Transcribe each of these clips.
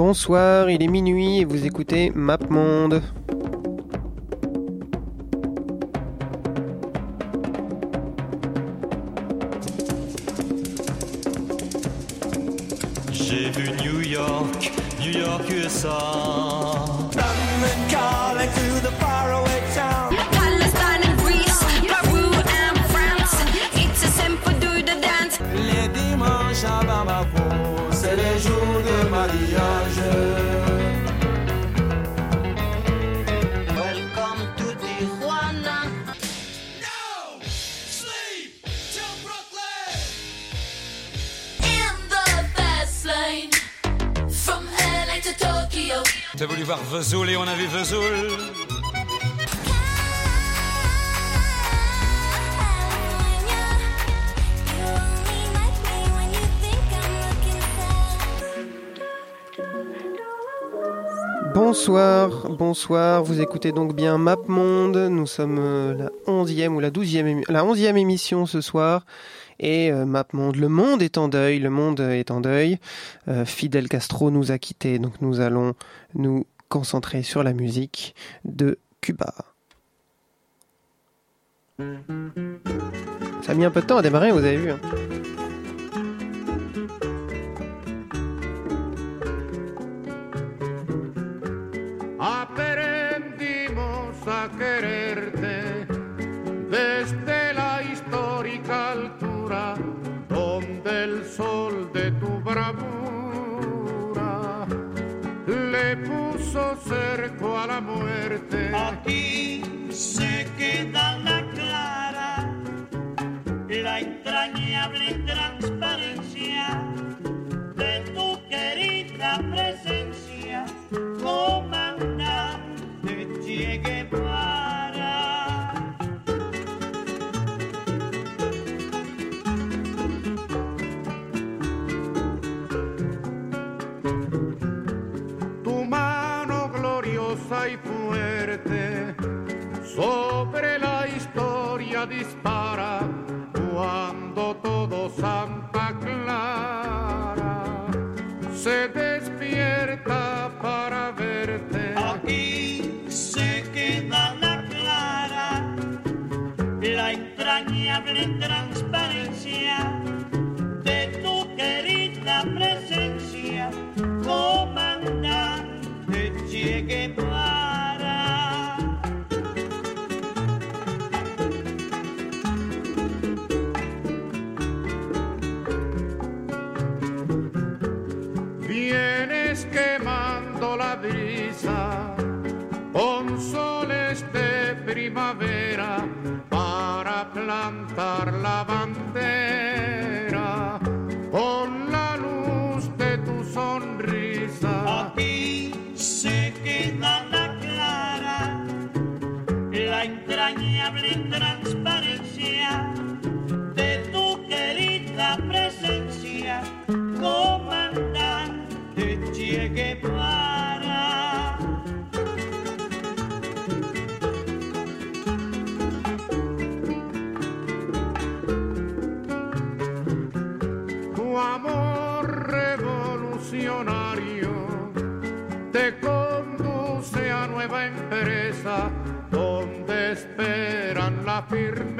Bonsoir, il est minuit et vous écoutez MapMonde. J'ai vu New York, New York USA. Vesoul et on a vu Vesoul. Bonsoir, bonsoir, vous écoutez donc bien MapMonde, nous sommes euh, la 11e ou la 12e, émi- la 11e émission ce soir, et euh, MapMonde, le monde est en deuil, le monde est en deuil, Euh, Fidel Castro nous a quittés, donc nous allons nous concentrer sur la musique de Cuba. Ça a mis un peu de temps à démarrer, vous avez vu. hein. Cerco a la muerte. Aquí se queda la clara, la entrañable dispara cuando todo Santa Clara se despierta para verte. Aquí se queda la clara, la entrañable transparencia te conduce a nueva empresa donde esperan la firmeza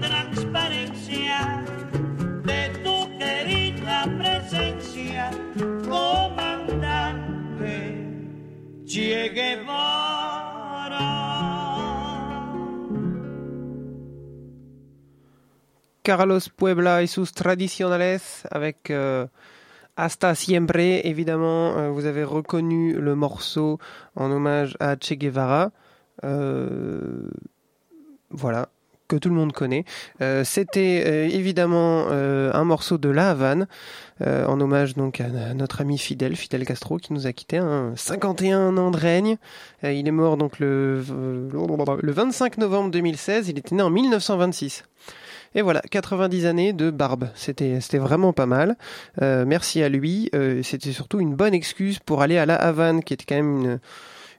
transparencia de tu presencia, comandante. Carlos Puebla et sus tradicionales avec euh, Hasta Siempre. Évidemment, euh, vous avez reconnu le morceau en hommage à Che Guevara. Euh, voilà que tout le monde connaît. Euh, C'était euh, évidemment euh, un morceau de La Havane, euh, en hommage donc à, notre ami Fidel, Fidel Castro, qui nous a quitté, hein, 51 ans de règne. Euh, il est mort donc le, le 25 novembre 2016, il était né en 1926. Et voilà, 90 années de barbe. C'était, c'était vraiment pas mal. Euh, merci à lui. C'était surtout une bonne excuse pour aller à La Havane, qui était quand même une,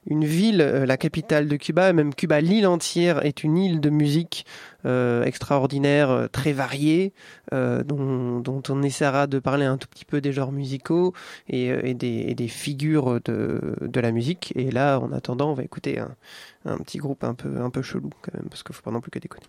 une ville, euh, la capitale de Cuba, même Cuba, l'île entière est une île de musique euh, extraordinaire, euh, très variée, dont, on essaiera de parler un tout petit peu des genres musicaux et, des, figures de, la musique. Et là, en attendant, on va écouter un, petit groupe un peu, un peu chelou quand même, parce qu'il faut pas non plus que déconner.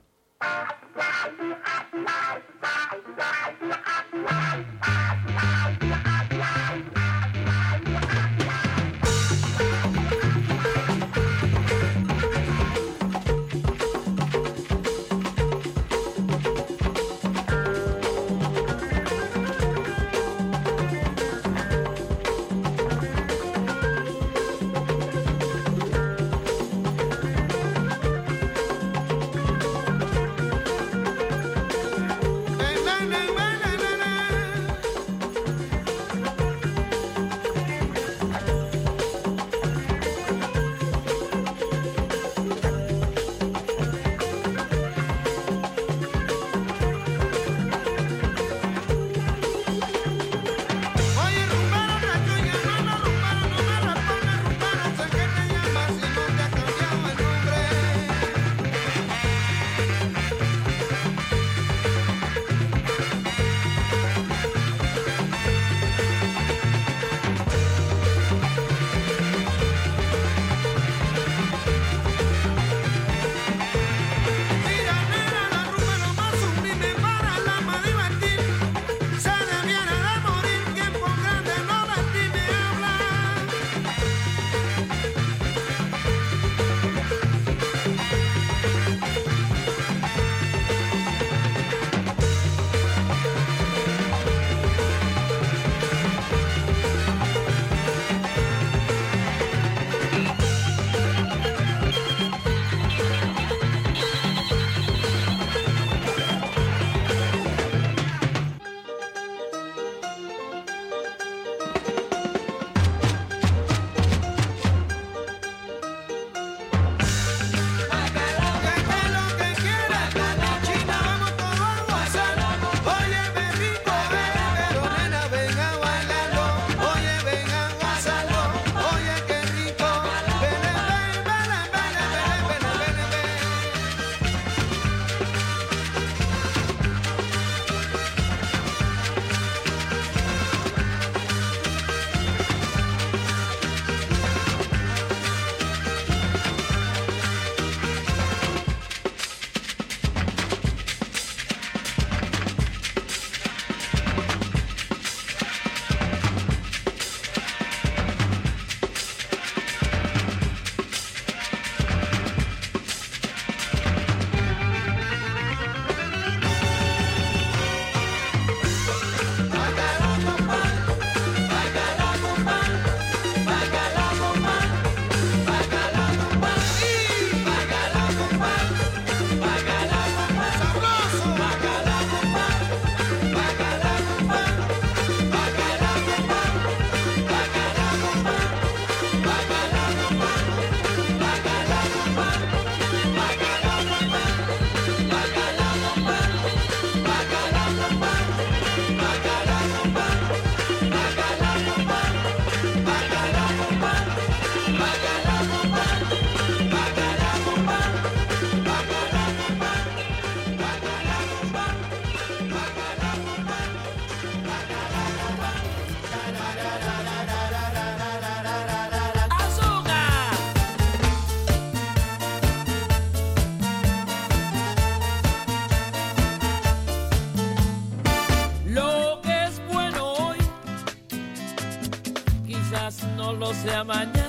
Mañana.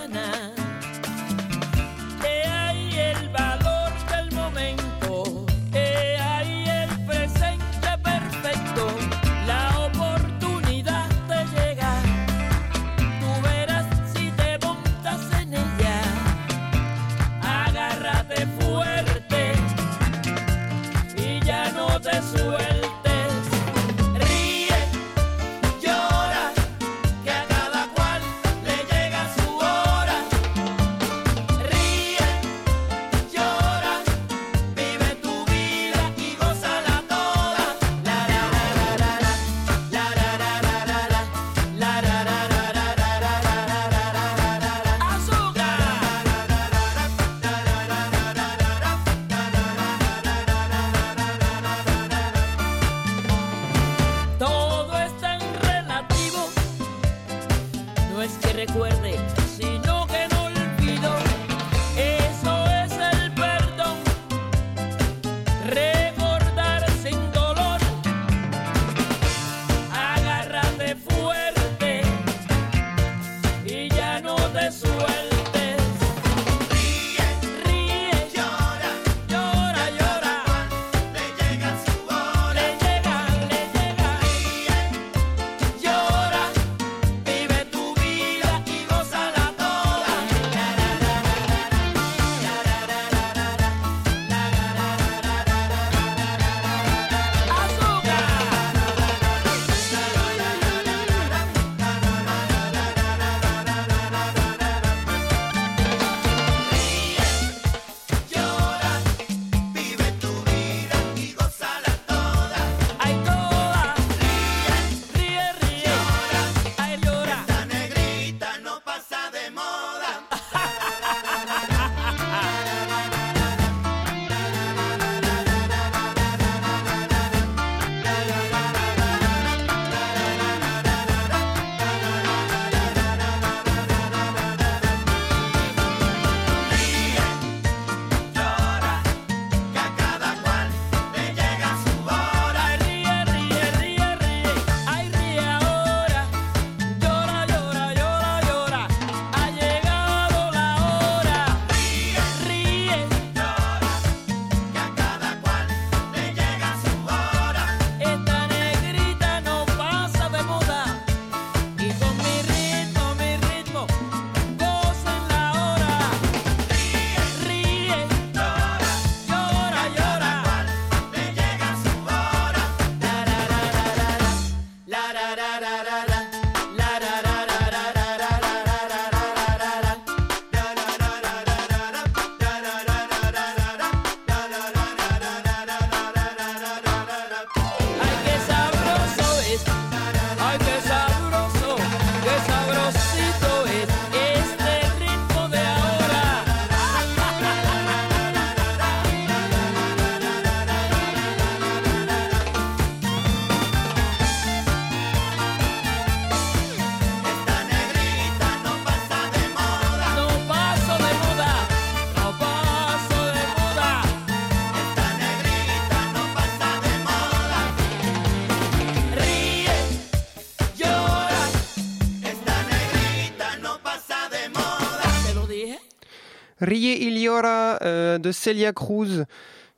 Rie Iliora euh, de Celia Cruz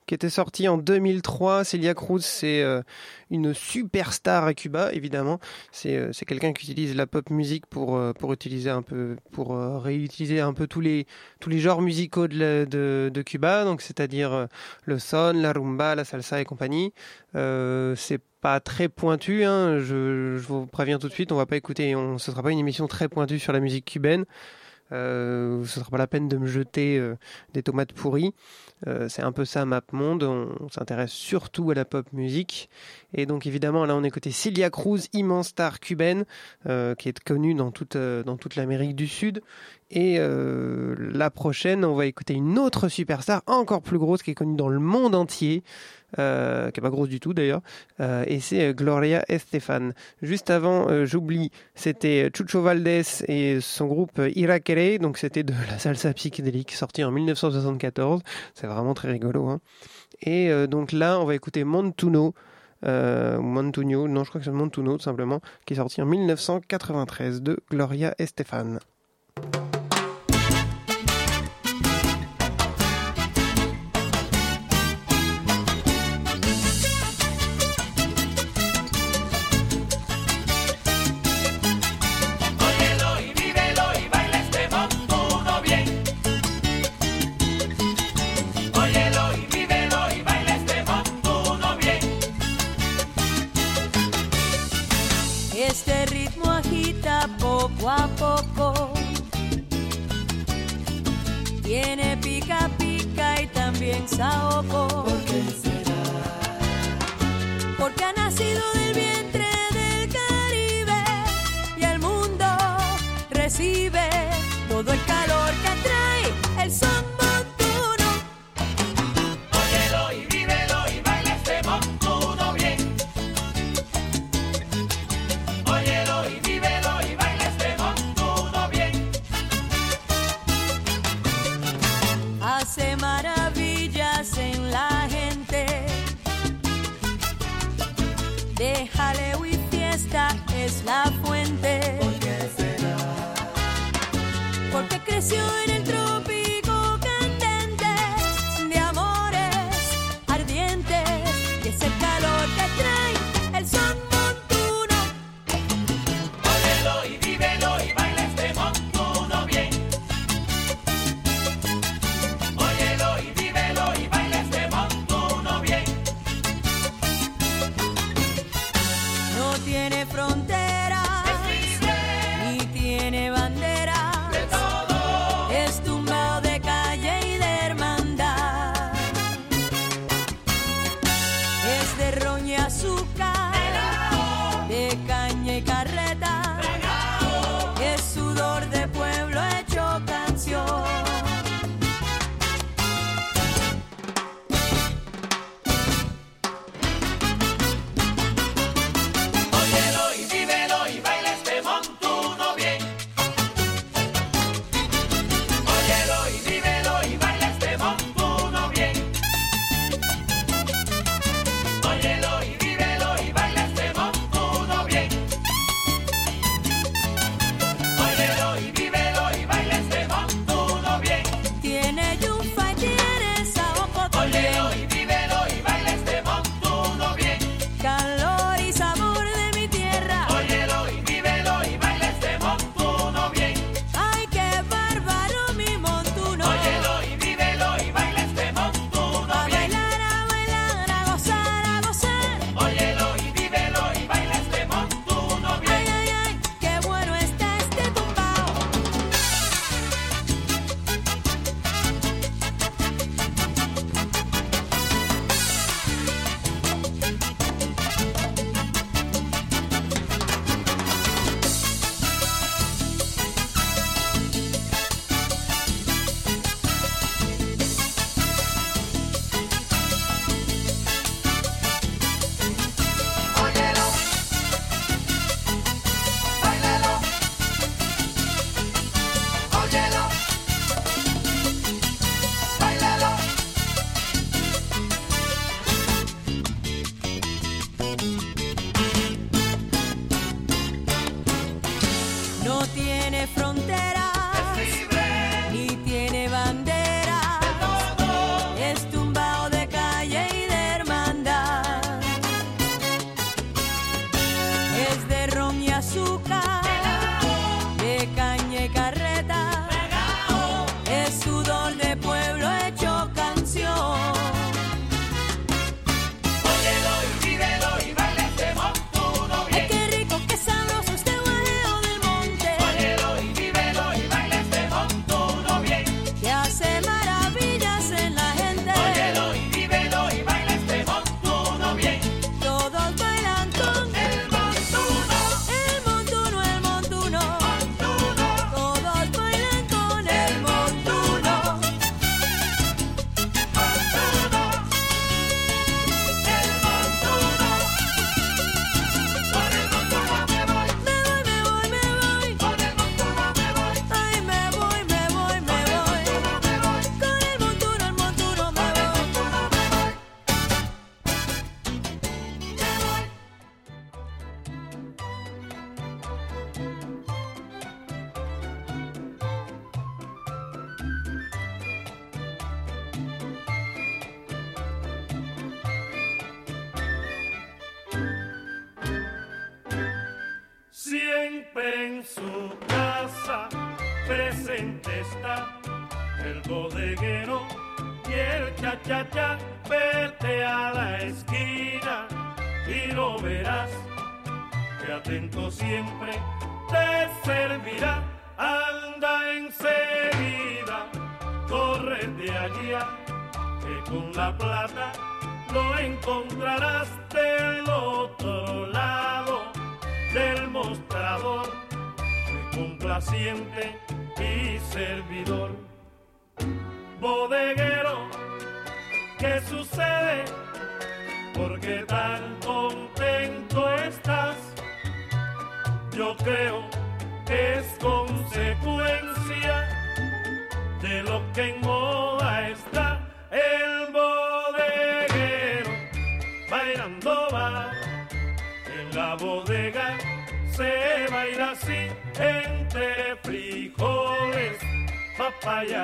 qui était sorti en 2003. Celia Cruz, c'est euh, une superstar à Cuba, évidemment. C'est euh, c'est quelqu'un qui utilise la pop musique pour pour utiliser un peu pour réutiliser un peu tous les tous les genres musicaux de de, Cuba, donc c'est-à-dire le son, la rumba, la salsa et compagnie. C'est pas très pointu, hein, je, je vous préviens tout de suite, on va pas écouter, on, ce sera pas une émission très pointue sur la musique cubaine. Euh, ce sera pas la peine de me jeter euh, des tomates pourries. Euh, c'est un peu ça MapMonde. On, on s'intéresse surtout à la pop musique. Et donc évidemment, là on écoutait Celia Cruz, immense star cubaine, qui est connue dans toute, dans toute l'Amérique du Sud. Et la prochaine, on va écouter une autre superstar encore plus grosse qui est connue dans le monde entier, euh, qui est pas grosse du tout d'ailleurs, euh, et c'est euh, Gloria Estefan. Juste avant, j'oublie, c'était Chucho Valdés et son groupe Irakere, donc c'était de la salsa psychédélique sortie en 1974. C'est vraiment très rigolo. Hein. Et donc là, on va écouter Montuno. Montuno, non je crois que c'est Montuno tout simplement, qui est sorti en 1993 de Gloria Estefan. sao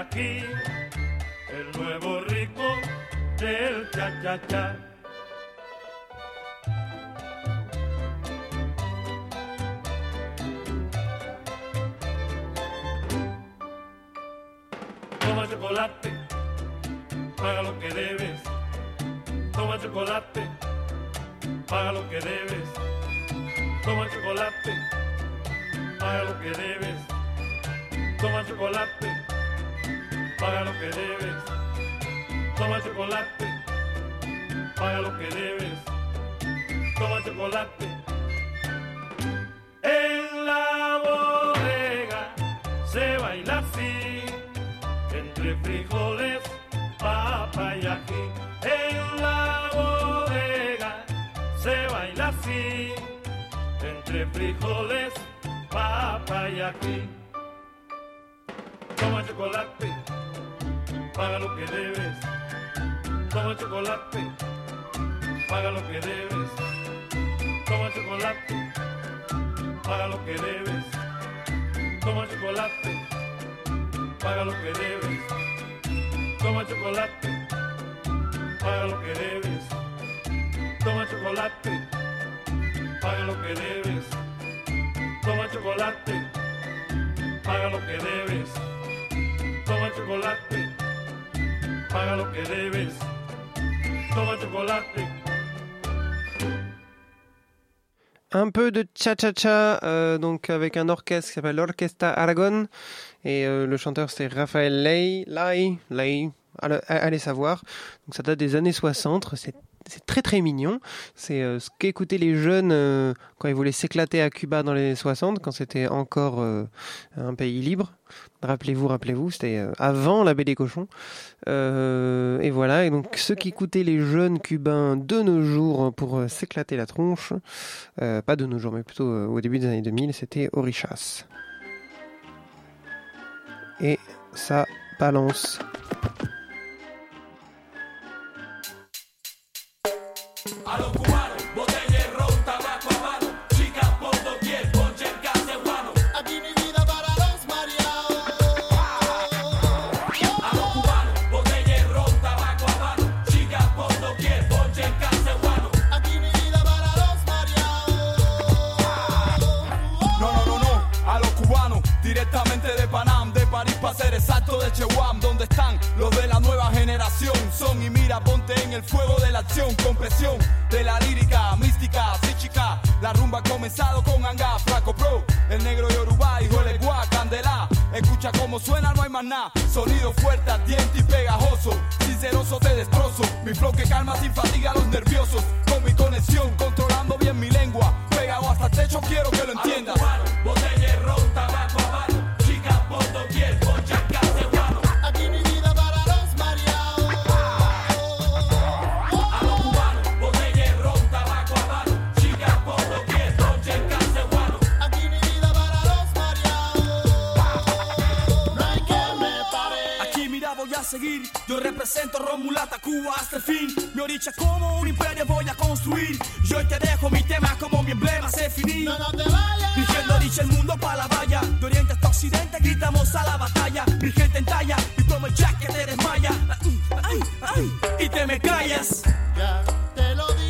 aquí el nuevo rico del cha Un peu de cha-cha-cha, euh, donc avec un orchestre qui s'appelle l'Orchestra Aragon. Et euh, le chanteur c'est Raphaël Lay, Lay, Lay, allez, savoir. Ça date des années 60, c'est très très mignon. C'est euh, ce qu'écoutaient les jeunes euh, quand ils voulaient s'éclater à Cuba dans les années 60, quand c'était encore euh, un pays libre. Rappelez-vous, rappelez-vous, c'était avant la baie des cochons. Et voilà, et donc ceux qui écoutaient les jeunes cubains de nos jours pour s'éclater la tronche, pas de nos jours, mais plutôt au début des années 2000, c'était Orichas. Et ça balance. I don't put my exacto de Chehuam, donde están los de la nueva generación. Son y mira, ponte en el fuego de la acción, con presión de la lírica, mística, psíquica. La rumba ha comenzado con Anga, Flaco Pro, el negro Yoruba, hijo de Gua, Candela. Escucha cómo suena, no hay más nada. Sonido fuerte, ardiente y pegajoso. Sinceroso te destrozo. Mi flow que calma sin fatiga a los nerviosos. Con mi conexión, controlando bien mi lengua. Pegado hasta el techo, quiero que lo entiendas. Botella ron, tabaco voy a seguir, yo represento Romulata, Cuba hasta el fin. Mi oricha como un imperio voy a construir. Yo hoy te dejo mi tema como mi emblema se finí. No, no te vayas. Dirigiendo oricha el mundo para la valla. De oriente hasta occidente gritamos a la batalla. Mi gente en talla y como el jack que te desmaya. Ay, ay, y te me callas. Ya te lo dijo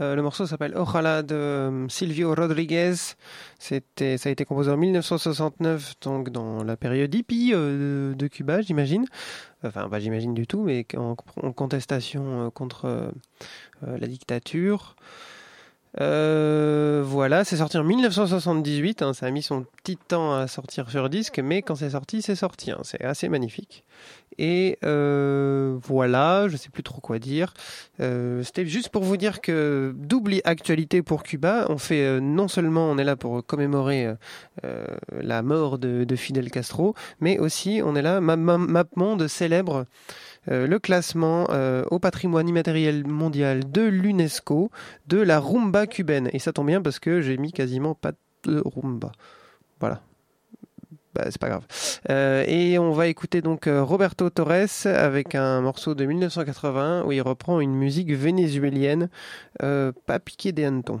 Euh, le morceau s'appelle Ojalá de euh, Silvio Rodriguez. Ça a été composé en 1969, donc dans la période hippie euh, de Cuba, j'imagine. Enfin, pas j'imagine du tout, mais en, contestation contre la dictature. Euh, voilà, c'est sorti en 1978. hein, ça a mis son petit temps à sortir sur disque, mais quand c'est sorti, c'est sorti. hein, c'est assez magnifique. Et euh, voilà, je sais plus trop quoi dire. Euh, C'était juste pour vous dire que double actualité pour Cuba. On fait euh, non seulement on est là pour commémorer euh, euh, la mort de, de Fidel Castro, mais aussi on est là. Ma- Ma- MapMonde célèbre euh, le classement euh, au patrimoine immatériel mondial de l'UNESCO de la rumba cubaine. Et ça tombe bien parce que j'ai mis quasiment pas de rumba. Voilà. Bah, c'est pas grave. Euh, et on va écouter donc euh, Roberto Torres avec un morceau de 1980 où il reprend une musique vénézuélienne, euh, pas piqué des hannetons.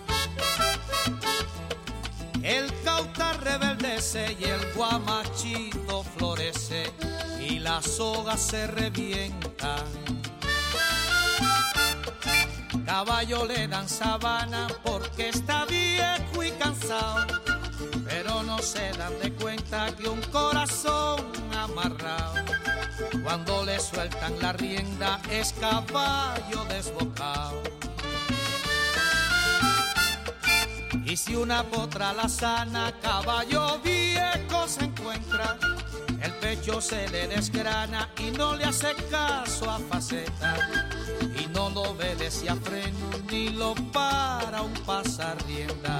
Y el guamachito florece y la soga se revienta. Caballo le dan sabana porque está viejo y cansado, pero no se dan de cuenta que un corazón amarrado, cuando le sueltan la rienda es caballo desbocado. Y si una potra la sana, caballo viejo se encuentra, el pecho se le desgrana y no le hace caso a faceta. Y no lo obedece a freno ni lo para un pasar rienda.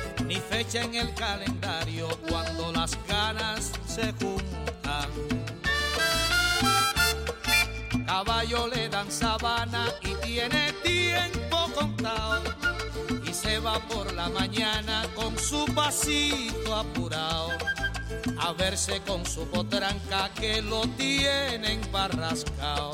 ni fecha en el calendario cuando las ganas se juntan. Caballo le dan sabana y tiene tiempo contado y se va por la mañana con su pasito apurado a verse con su potranca que lo tienen barrascao.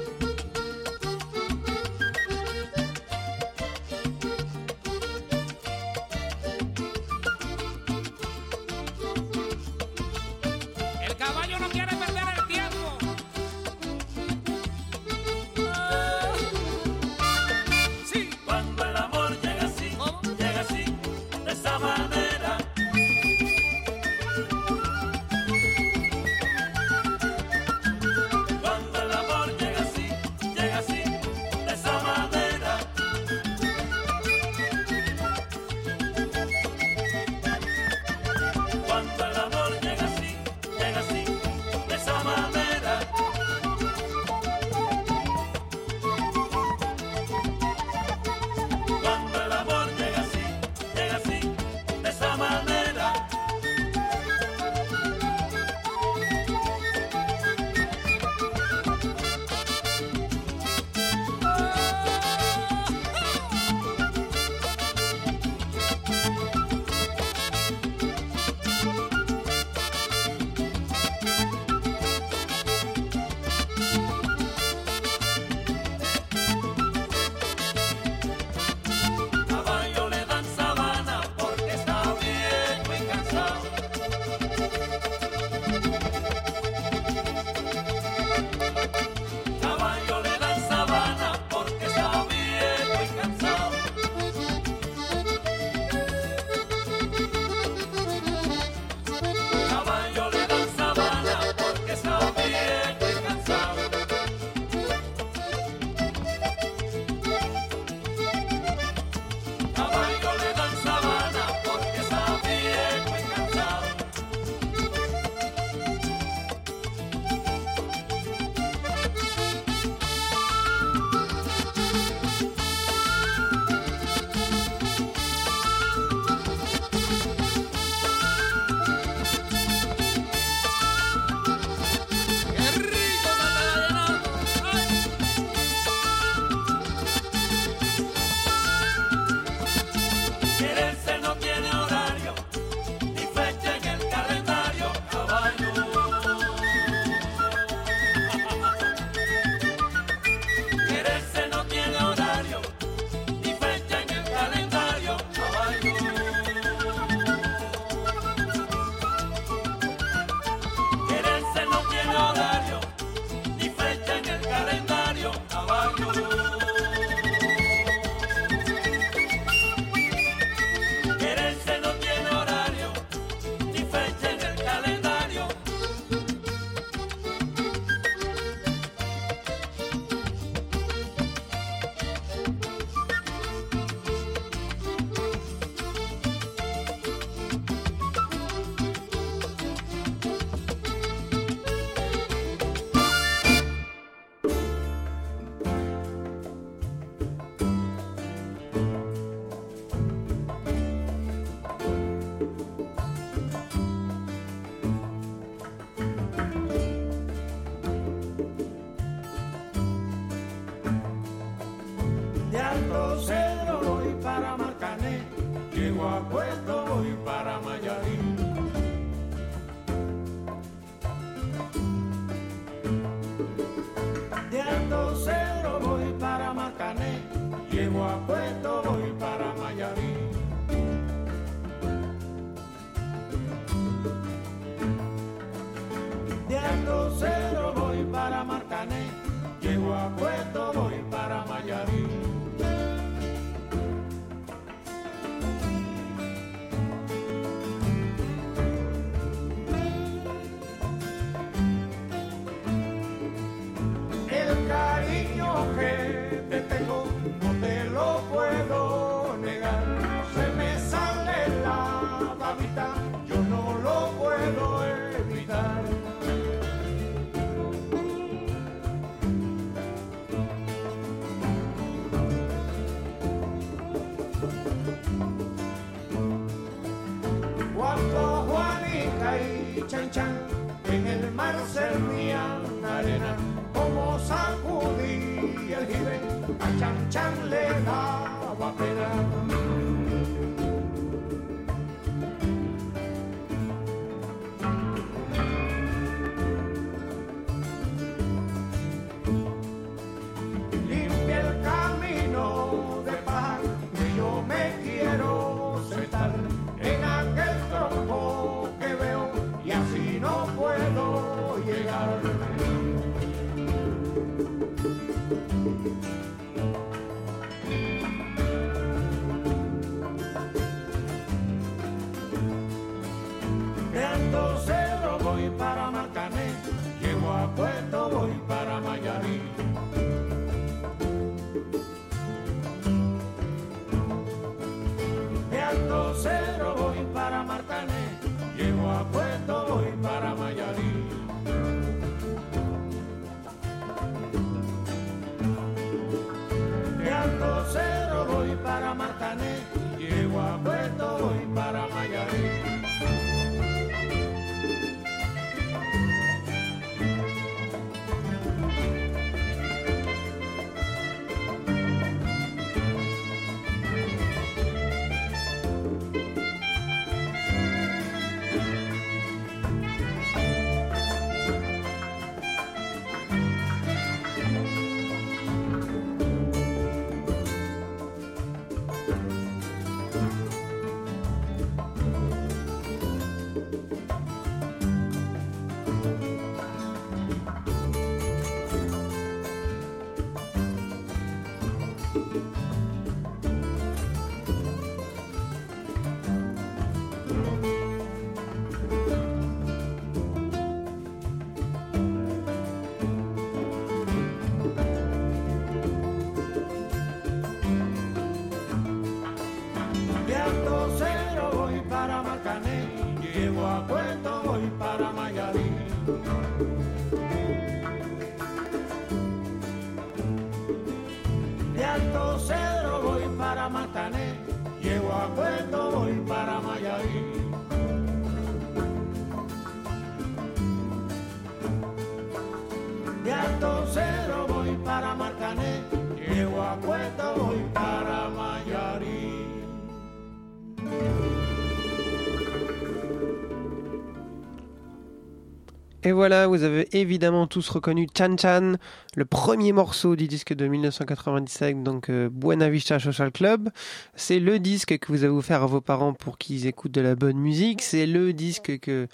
Et voilà, vous avez évidemment tous reconnu Chan Chan, le premier morceau du disque de 1997, donc euh, Buena Social Club. C'est le disque que vous avez offert à vos parents pour qu'ils écoutent de la bonne musique. C'est le disque que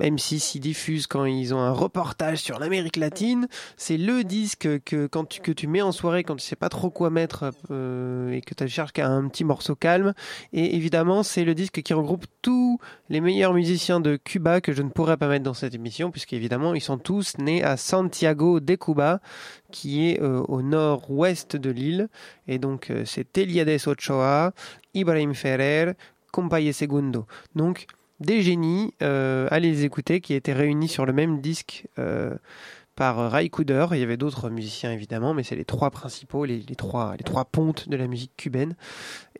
M6 y diffuse quand ils ont un reportage sur l'Amérique latine. C'est le disque que quand tu, que tu mets en soirée quand tu sais pas trop quoi mettre euh, et que tu cherches qu'à un petit morceau calme. Et évidemment, c'est le disque qui regroupe tous les meilleurs musiciens de Cuba que je ne pourrais pas mettre dans cette émission puisqu'évidemment ils sont tous nés à Santiago de Cuba qui est euh, au nord-ouest de l'île. Et donc euh, c'est Eliades Ochoa, Ibrahim Ferrer, Compaye Segundo. Donc des génies, euh, allez les écouter, qui étaient réunis sur le même disque euh, par Ray Cooder. Il y avait d'autres musiciens évidemment, mais c'est les trois principaux, les, trois, les trois pontes de la musique cubaine.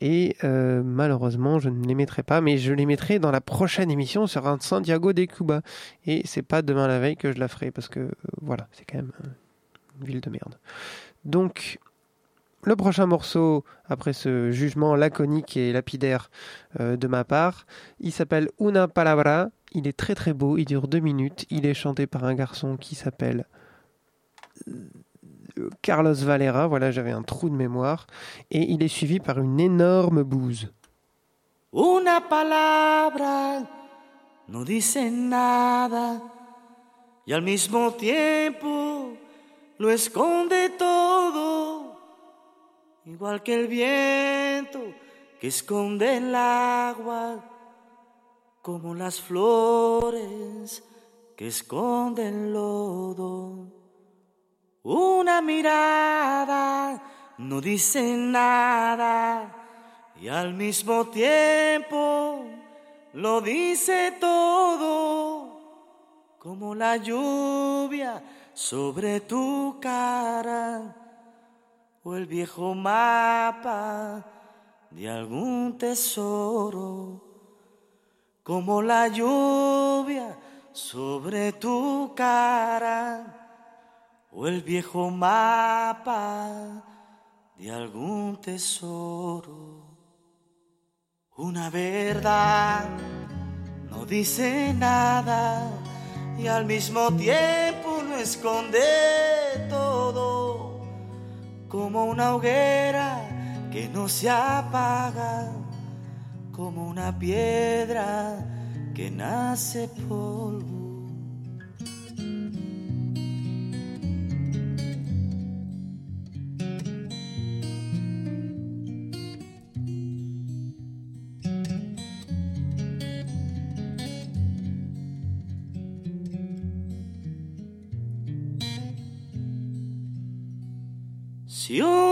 Et euh, malheureusement, je ne les mettrai pas, mais je les mettrai dans la prochaine émission sur un Santiago de Cuba. Et c'est pas demain la veille que je la ferai parce que voilà, c'est quand même une ville de merde. Donc le prochain morceau, après ce jugement laconique et lapidaire euh, de ma part, il s'appelle Una Palabra. Il est très très beau, il dure deux minutes. Il est chanté par un garçon qui s'appelle euh, Carlos Valera. Voilà, j'avais un trou de mémoire. Et il est suivi par une énorme bouse. Una palabra no dice nada y al mismo tiempo lo esconde todo, igual que el viento que esconde el agua, como las flores que esconden lodo. Una mirada no dice nada y al mismo tiempo lo dice todo, como la lluvia sobre tu cara o el viejo mapa de algún tesoro, como la lluvia sobre tu cara o el viejo mapa de algún tesoro. Una verdad no dice nada y al mismo tiempo lo esconde como una hoguera que no se apaga, como una piedra que nace polvo.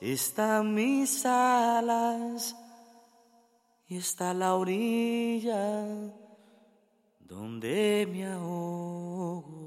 están mis alas y está la orilla donde me ahogo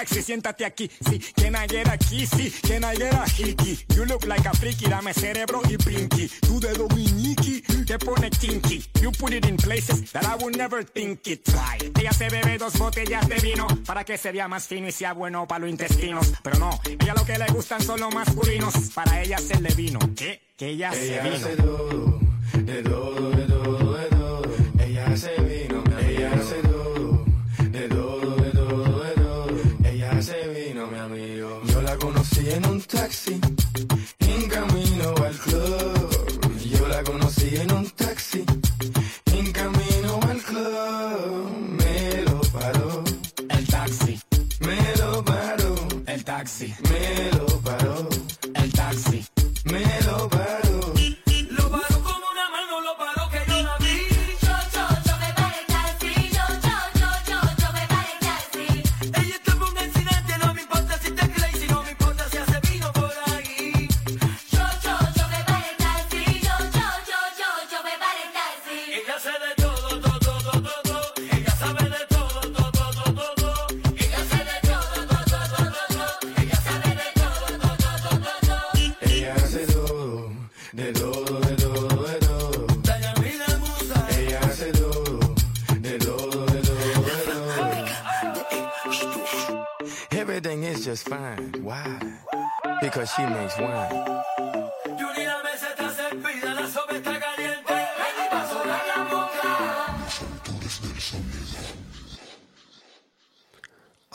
taxi, siéntate aquí. Sí, can I get a kissy? Can I? You look like a freaky, dame cerebro y pinky. Tú de dominiki, te pone kinky. You put it in places that I would never think it. Try. Ella se bebe dos botellas de vino para que se vea más fino y sea bueno para los intestinos. Pero no, ella lo que le gustan son los masculinos. Para ella se le vino. ¿Qué? Que ella, se vino. Hace todo, de todo. sexy.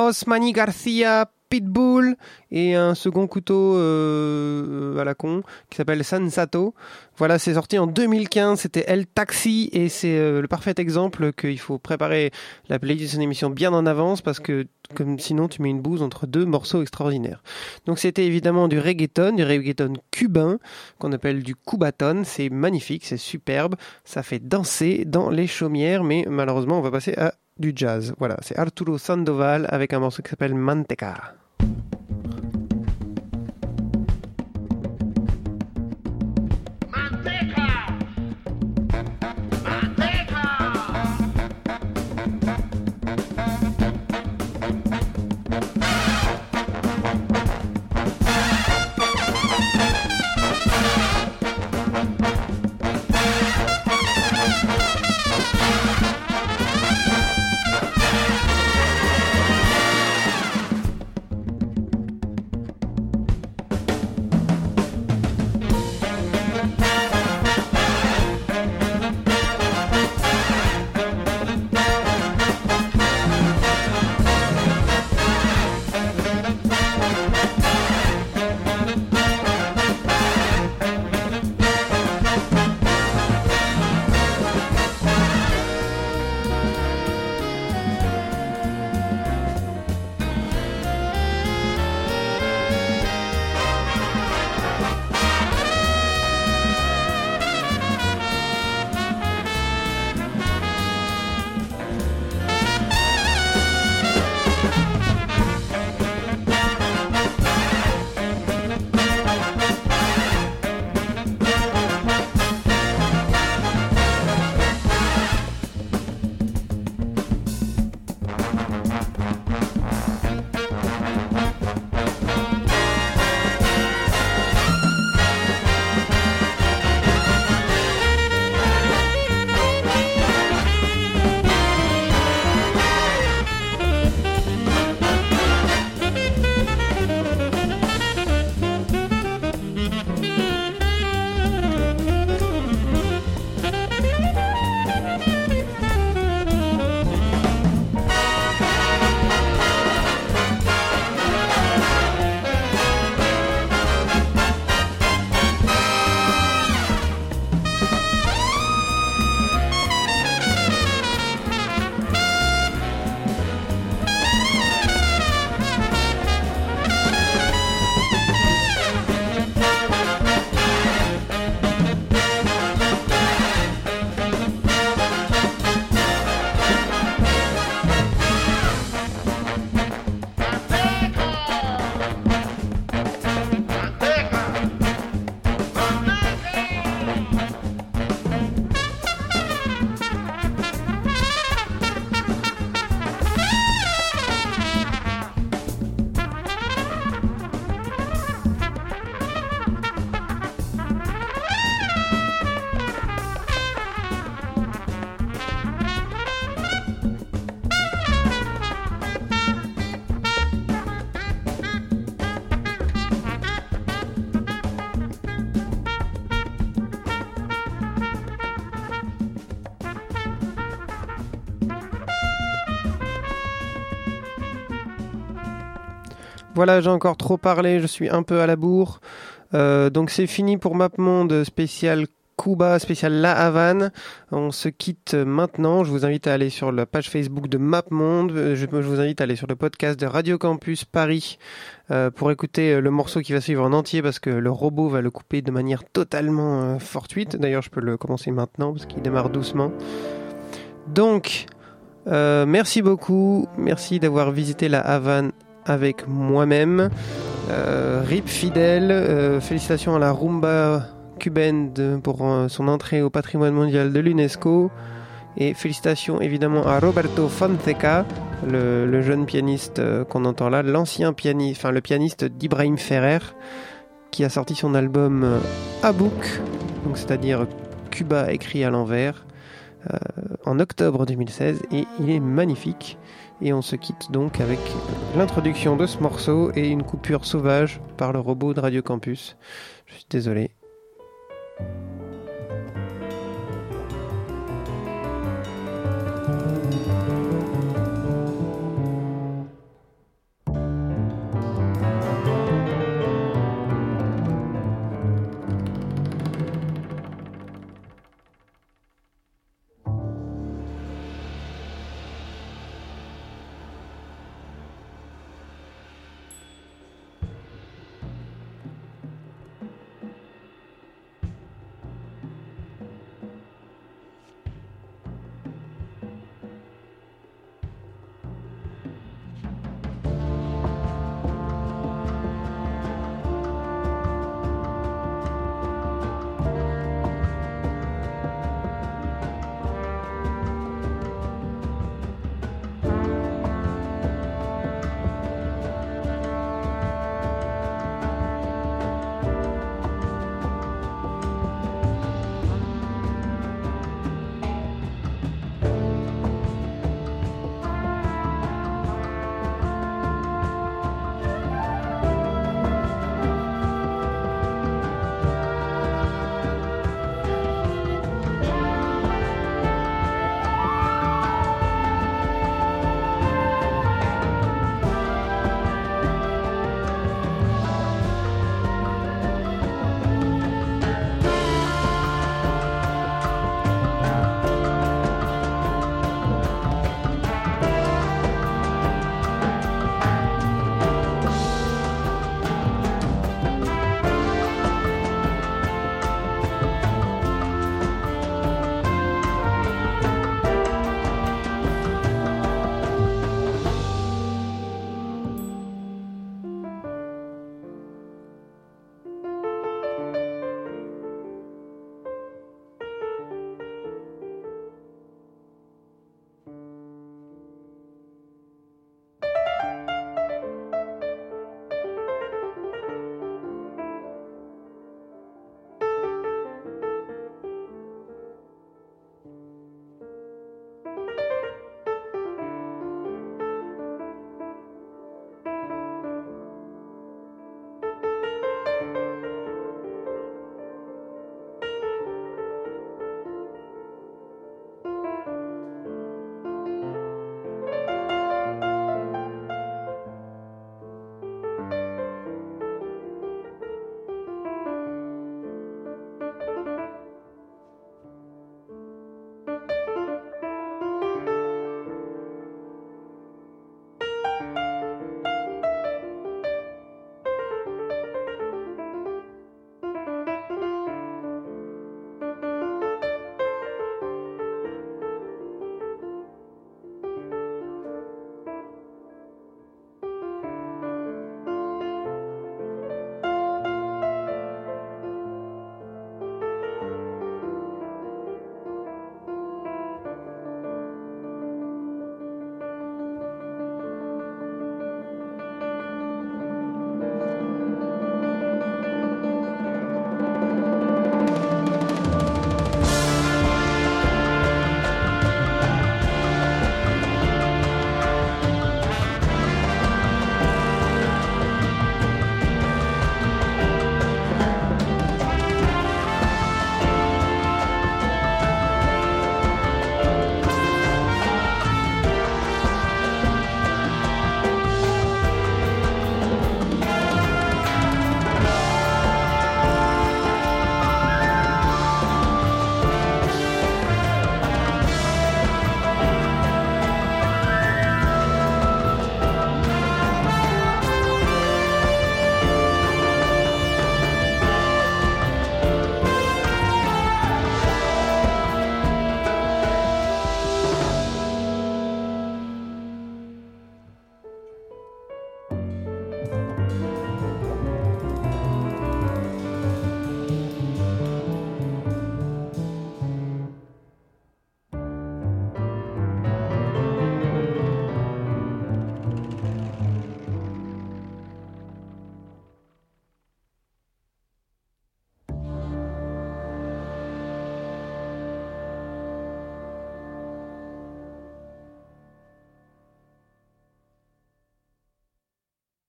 Osmani Garcia Pitbull et un second couteau euh, euh, à la con qui s'appelle Sansato. Voilà, c'est sorti en 2015, c'était El Taxi et c'est euh, le parfait exemple qu'il faut préparer la playlist de son émission bien en avance parce que comme sinon tu mets une bouse entre deux morceaux extraordinaires. Donc c'était évidemment du reggaeton, du reggaeton cubain qu'on appelle du cubaton, c'est magnifique, c'est superbe, ça fait danser dans les chaumières mais malheureusement on va passer à du jazz. Voilà, c'est Arturo Sandoval avec un morceau qui s'appelle Manteca. Voilà, j'ai encore trop parlé, je suis un peu à la bourre. Euh, donc c'est fini pour MapMonde spécial Cuba, spécial La Havane. On se quitte maintenant. Je vous invite à aller sur la page Facebook de MapMonde. Euh, Je, je vous invite à aller sur le podcast de Radio Campus Paris euh, pour écouter le morceau qui va suivre en entier parce que le robot va le couper de manière totalement fortuite. D'ailleurs, je peux le commencer maintenant parce qu'il démarre doucement. Donc, merci beaucoup. Merci d'avoir visité la Havane avec moi-même. Euh, Rip Fidel, euh, félicitations à la rumba cubaine pour euh, son entrée au patrimoine mondial de l'UNESCO. Et félicitations évidemment à Roberto Fonseca, le, jeune pianiste qu'on entend là, l'ancien pianiste, enfin le pianiste d'Ibrahim Ferrer, qui a sorti son album Abouk, donc c'est-à-dire Cuba écrit à l'envers, en octobre 2016, et il est magnifique. Et on se quitte donc avec l'introduction de ce morceau et une coupure sauvage par le robot de Radio Campus. Je suis désolé.